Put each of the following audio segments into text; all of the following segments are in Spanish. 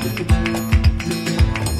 Thank you.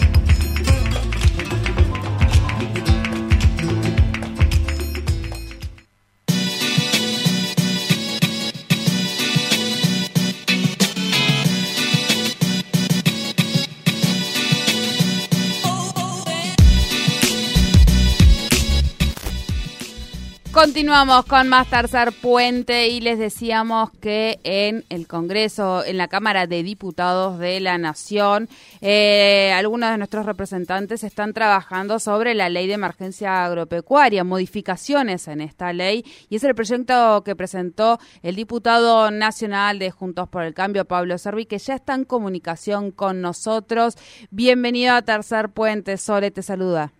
Continuamos con más Tercer Puente y les decíamos que en el Congreso, en la Cámara de Diputados de la Nación, eh, algunos de nuestros representantes están trabajando sobre la ley de emergencia agropecuaria, modificaciones en esta ley, y es el proyecto que presentó el diputado nacional de Juntos por el Cambio, Pablo Servi, que ya está en comunicación con nosotros. Bienvenido a Tercer Puente, Sole, te saluda.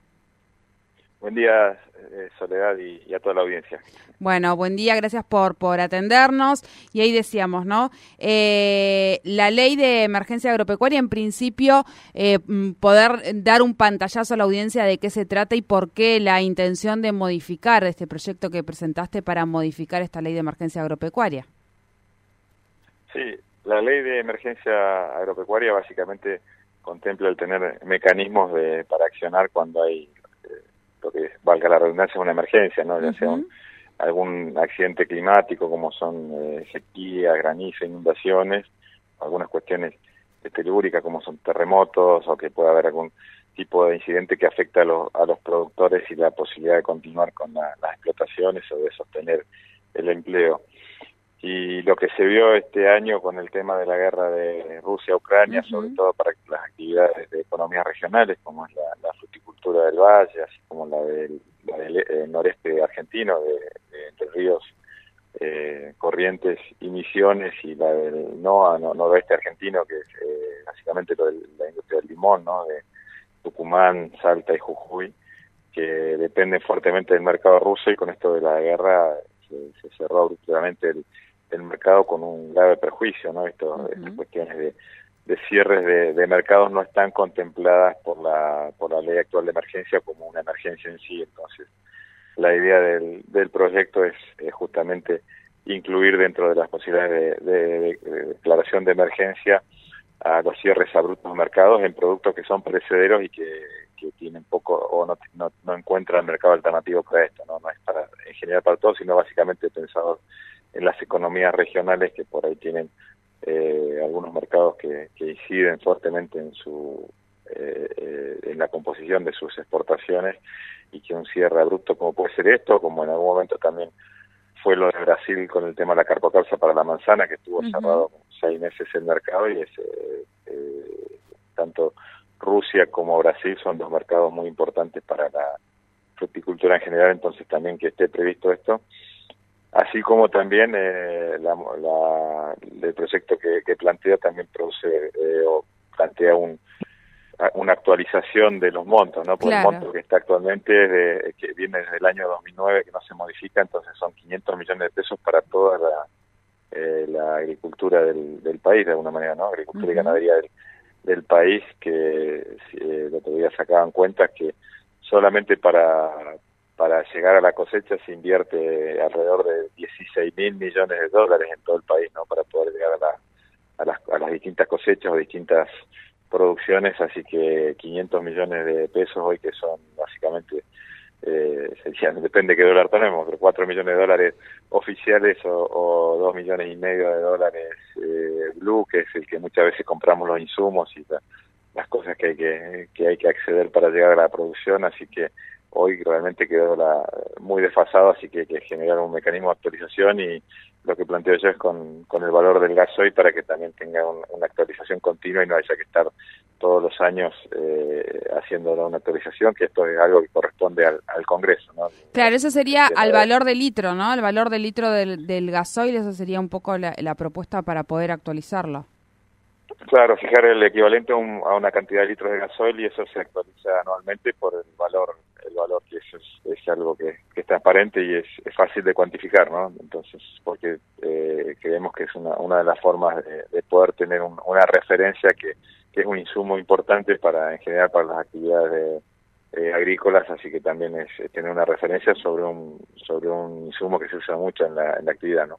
Buen día, eh, Soledad y, a toda la audiencia. Bueno, buen día, gracias por, por atendernos. Y ahí decíamos, ¿no? Eh, la ley de emergencia agropecuaria, en principio, eh, mm, poder dar un pantallazo a la audiencia de qué se trata y por qué la intención de modificar este proyecto que presentaste para modificar esta ley de emergencia agropecuaria. Sí, la ley de emergencia agropecuaria básicamente contempla el tener mecanismos de, para accionar cuando hay que valga la redundancia, una emergencia, ¿no? Ya sea algún accidente climático como son eh, sequía, granizo, inundaciones, algunas cuestiones telúricas como son terremotos o que pueda haber algún tipo de incidente que afecta a, los, a los productores y la posibilidad de continuar con las explotaciones o de sostener el empleo. Y lo que se vio este año con el tema de la guerra de Rusia-Ucrania, sobre todo para las actividades de economías regionales, como es la, fruticultura del valle, así como la del, eh, noreste argentino, de, entre ríos eh, Corrientes y Misiones, y la del NOA, noroeste argentino, que es eh, básicamente lo de la industria del limón, ¿no? de Tucumán, Salta y Jujuy, que dependen fuertemente del mercado ruso y con esto de la guerra se, cerró abruptamente el el mercado con un grave perjuicio, ¿no? Esto, Estas cuestiones de, de cierres de, de, mercados no están contempladas por la, por la ley actual de emergencia como una emergencia en sí. Entonces, la idea del, del proyecto es, justamente incluir dentro de las posibilidades de, declaración de emergencia a los cierres abruptos de mercados en productos que son precederos y que, que tienen poco o no, no, no encuentran mercado alternativo para esto, ¿no? No es para, en general para todos, sino básicamente pensado en las economías regionales que por ahí tienen eh, algunos mercados que, que, inciden fuertemente en su eh, eh, en la composición de sus exportaciones y que un cierre abrupto como puede ser esto, como en algún momento también fue lo de Brasil con el tema de la carpocalza para la manzana, que estuvo cerrado seis meses el mercado y es, tanto Rusia como Brasil son dos mercados muy importantes para la fruticultura en general, entonces también que esté previsto esto así como también eh, la, el proyecto que, plantea también produce eh, o plantea un, una actualización de los montos, ¿no? Por el monto que está actualmente, de, que viene desde el año 2009, que no se modifica, entonces son 500 millones de pesos para toda la, eh, la agricultura del, del, país, de alguna manera, ¿no? Agricultura y ganadería del, del país, que eh, el otro día sacaban cuentas que solamente para para llegar a la cosecha se invierte alrededor de 16 mil millones de dólares en todo el país, ¿no? Para poder llegar a, a, las, a las distintas cosechas o distintas producciones, así que 500 millones de pesos hoy que son básicamente, eh, depende qué dólar tenemos, pero 4 millones de dólares oficiales o, o 2 millones y medio de dólares eh, blue, que es el que muchas veces compramos los insumos y las cosas que hay que, que hay que acceder para llegar a la producción, así que hoy realmente quedó la, muy desfasado, así que hay que generar un mecanismo de actualización y lo que planteo yo es con, con el valor del gasoil para que también tenga una actualización continua y no haya que estar todos los años eh, haciendo una actualización, que esto es algo que corresponde al, Congreso. ¿no? Claro, eso sería al valor del litro, ¿no? El valor del litro del, del gasoil, eso sería un poco la, la propuesta para poder actualizarlo. Claro, fijar el equivalente a, una cantidad de litros de gasoil y eso se actualiza anualmente por el valor, es, es, algo que, es transparente y es, fácil de cuantificar, ¿no? Entonces, porque eh, creemos que es una, una de las formas de, poder tener una referencia que, que, es un insumo importante para, en general, para las actividades eh, agrícolas, así que también es, tener una referencia sobre un, sobre un insumo que se usa mucho en la, en la actividad, ¿no?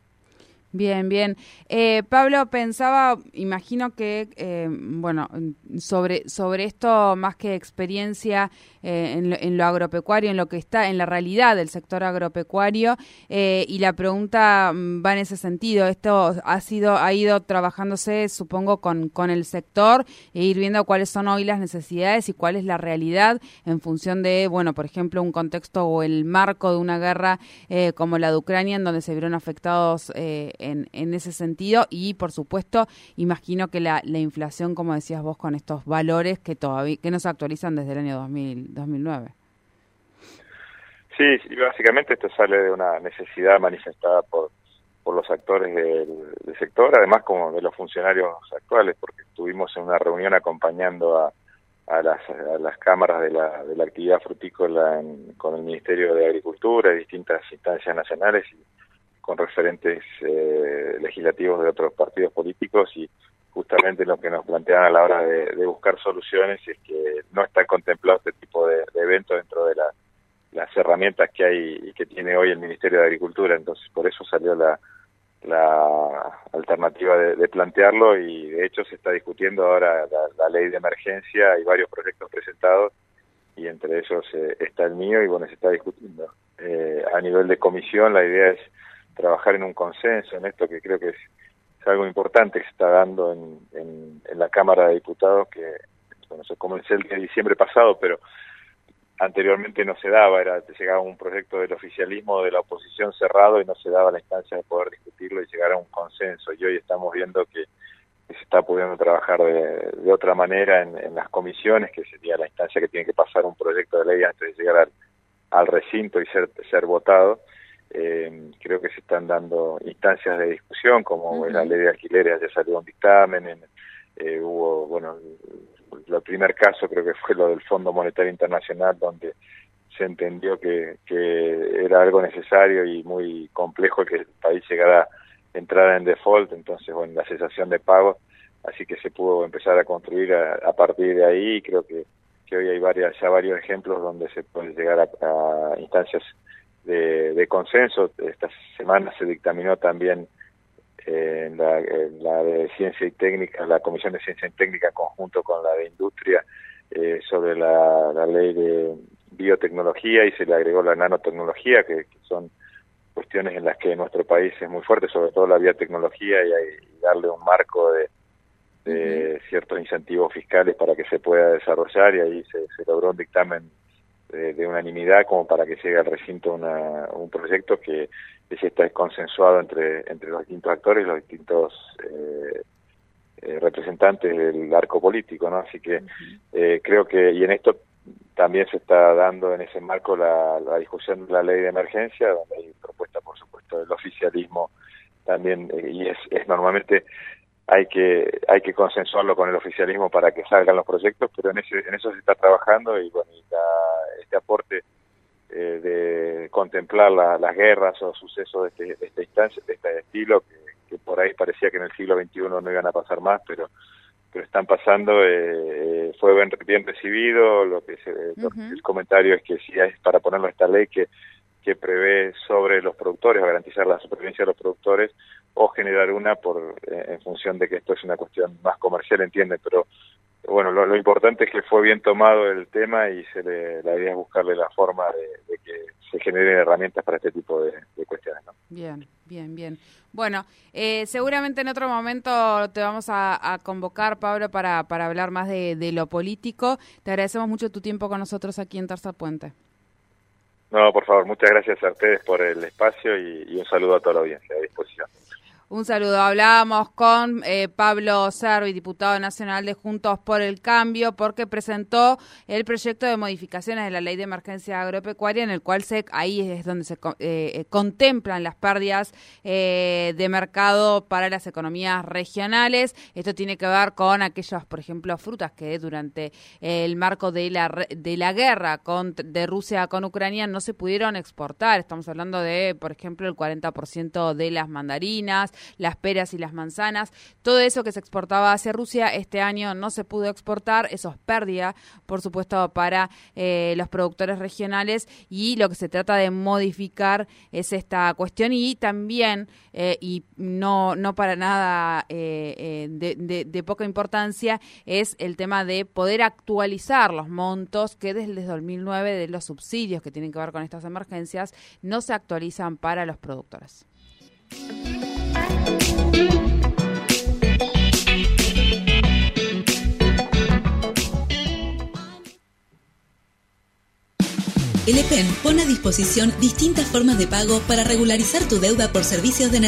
Bien, bien. Eh, Pablo, pensaba, imagino que, eh, bueno, sobre, sobre esto, más que experiencia eh, en, lo, agropecuario, en lo que está, en la realidad del sector agropecuario, y la pregunta mm, va en ese sentido. Esto ha sido, ha ido trabajándose, supongo, con, con el sector e ir viendo cuáles son hoy las necesidades y cuál es la realidad en función de, bueno, por ejemplo, un contexto o el marco de una guerra como la de Ucrania, en donde se vieron afectados en, ese sentido y, por supuesto, imagino que la, la, inflación, como decías vos, con estos valores que todavía que no se actualizan desde el año 2000, 2009. Sí, básicamente esto sale de una necesidad manifestada por, por los actores del, sector, además como de los funcionarios actuales, porque estuvimos en una reunión acompañando a, a las, a las cámaras de la, de la actividad frutícola con el Ministerio de Agricultura y distintas instancias nacionales y con referentes eh, legislativos de otros partidos políticos y justamente lo que nos plantean a la hora de, buscar soluciones es que no está contemplado este tipo de, eventos dentro de las herramientas que hay y que tiene hoy el Ministerio de Agricultura. Entonces, por eso salió la, alternativa de, plantearlo y de hecho se está discutiendo ahora la, ley de emergencia, hay varios proyectos presentados y entre ellos eh, está el mío y bueno, se está discutiendo. Eh, a nivel de comisión la idea es trabajar en un consenso en esto que creo que es, algo importante que se está dando en, en, la Cámara de Diputados, que bueno, se comenzó el de diciembre pasado, pero anteriormente no se daba, era llegaba un proyecto del oficialismo de la oposición cerrado y no se daba la instancia de poder discutirlo y llegar a un consenso. Y hoy estamos viendo que, se está pudiendo trabajar de, otra manera en, en, las comisiones, que sería la instancia que tiene que pasar un proyecto de ley antes de llegar al, al recinto y ser, ser votado. Eh, creo que se están dando instancias de discusión, como la ley de alquileres, ya salió un dictamen, eh, hubo, bueno, el primer caso creo que fue lo del Fondo Monetario Internacional, donde se entendió que, que era algo necesario y muy complejo que el país llegara a entrar en default, entonces, bueno, la cesación de pagos, así que se pudo empezar a construir a, partir de ahí, creo que, que hoy hay varias, ya varios ejemplos donde se puede llegar a, a instancias de, consenso. Esta semana se dictaminó también eh, en, la, de Ciencia y Técnica, la Comisión de Ciencia y Técnica conjunto con la de Industria eh, sobre la, ley de biotecnología y se le agregó la nanotecnología, que, son cuestiones en las que nuestro país es muy fuerte, sobre todo la biotecnología y, y darle un marco de, ciertos incentivos fiscales para que se pueda desarrollar y ahí se, se logró un dictamen de, unanimidad como para que llegue al recinto un proyecto que, que está consensuado entre, entre los distintos actores los distintos eh, eh, representantes del arco político, ¿no? Así que eh, creo que, y en esto también se está dando en ese marco la, la discusión de la ley de emergencia, donde hay propuesta, por supuesto, del oficialismo también, y es, es normalmente hay que hay que consensuarlo con el oficialismo para que salgan los proyectos, pero en, ese, en eso se está trabajando y bueno, este aporte eh, de contemplar las guerras o sucesos de, este, de esta instancia, de este estilo, que, por ahí parecía que en el siglo XXI no iban a pasar más, pero pero están pasando, eh, fue bien, bien, recibido, lo que se, el comentario es que si es para ponerlo esta ley que que prevé sobre los productores, garantizar la supervivencia de los productores, o generar una por eh, en función de que esto es una cuestión más comercial, entiende, pero bueno, lo, importante es que fue bien tomado el tema y se le, la idea es buscarle la forma de, que se generen herramientas para este tipo de, cuestiones. ¿no? Bien, bien, bien. Bueno, eh, seguramente en otro momento te vamos a, convocar, Pablo, para, para hablar más de, de, lo político. Te agradecemos mucho tu tiempo con nosotros aquí en Tercer Puente. No, por favor, muchas gracias a ustedes por el espacio y, un saludo a toda la audiencia a disposición. Un saludo. Hablábamos con eh, Pablo Servi, diputado nacional de Juntos por el Cambio, porque presentó el proyecto de modificaciones de la ley de emergencia agropecuaria, en el cual se, ahí es donde se eh, contemplan las pérdidas eh, de mercado para las economías regionales. Esto tiene que ver con aquellas, por ejemplo, frutas que durante el marco de la, de la guerra con, de Rusia con Ucrania no se pudieron exportar. Estamos hablando de, por ejemplo, el 40% de las mandarinas, las peras y las manzanas. Todo eso que se exportaba hacia Rusia este año no se pudo exportar, eso es pérdida, por supuesto, para eh, los productores regionales y lo que se trata de modificar es esta cuestión y también, eh, y no, no para nada eh, de, de, poca importancia, es el tema de poder actualizar los montos que desde el 2009 de los subsidios que tienen que ver con estas emergencias no se actualizan para los productores. El EPEN pone a disposición distintas formas de pago para regularizar tu deuda por servicios de energía